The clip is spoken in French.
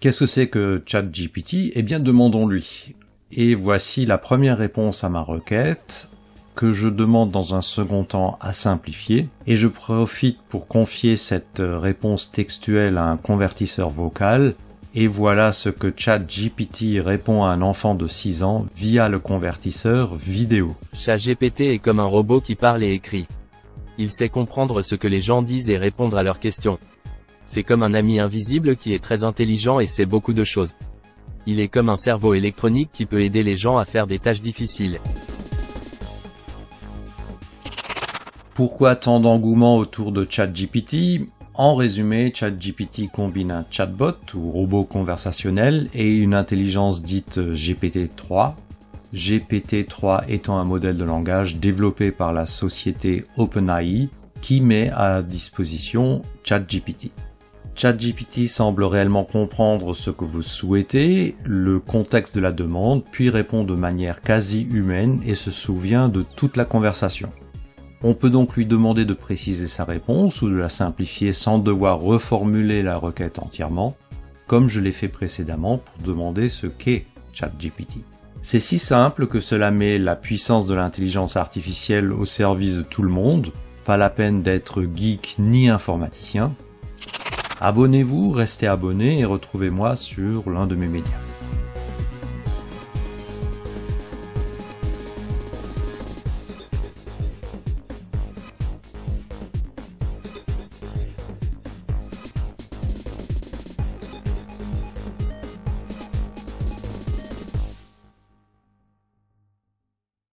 Qu'est-ce que c'est que ChatGPT? Eh bien, demandons-lui. Et voici la première réponse à ma requête que je demande dans un second temps à simplifier et je profite pour confier cette réponse textuelle à un convertisseur vocal et voilà ce que ChatGPT répond à un enfant de 6 ans via le convertisseur vidéo. ChatGPT est comme un robot qui parle et écrit. Il sait comprendre ce que les gens disent et répondre à leurs questions. C'est comme un ami invisible qui est très intelligent et sait beaucoup de choses. Il est comme un cerveau électronique qui peut aider les gens à faire des tâches difficiles. Pourquoi tant d'engouement autour de ChatGPT? En résumé, ChatGPT combine un chatbot ou robot conversationnel et une intelligence dite GPT-3. GPT-3 étant un modèle de langage développé par la société OpenAI qui met à disposition ChatGPT. ChatGPT semble réellement comprendre ce que vous souhaitez, le contexte de la demande, puis répond de manière quasi humaine et se souvient de toute la conversation. On peut donc lui demander de préciser sa réponse ou de la simplifier sans devoir reformuler la requête entièrement, comme je l'ai fait précédemment pour demander ce qu'est ChatGPT. C'est si simple que cela met la puissance de l'intelligence artificielle au service de tout le monde, pas la peine d'être geek ni informaticien. Abonnez-vous, restez abonné et retrouvez-moi sur l'un de mes médias.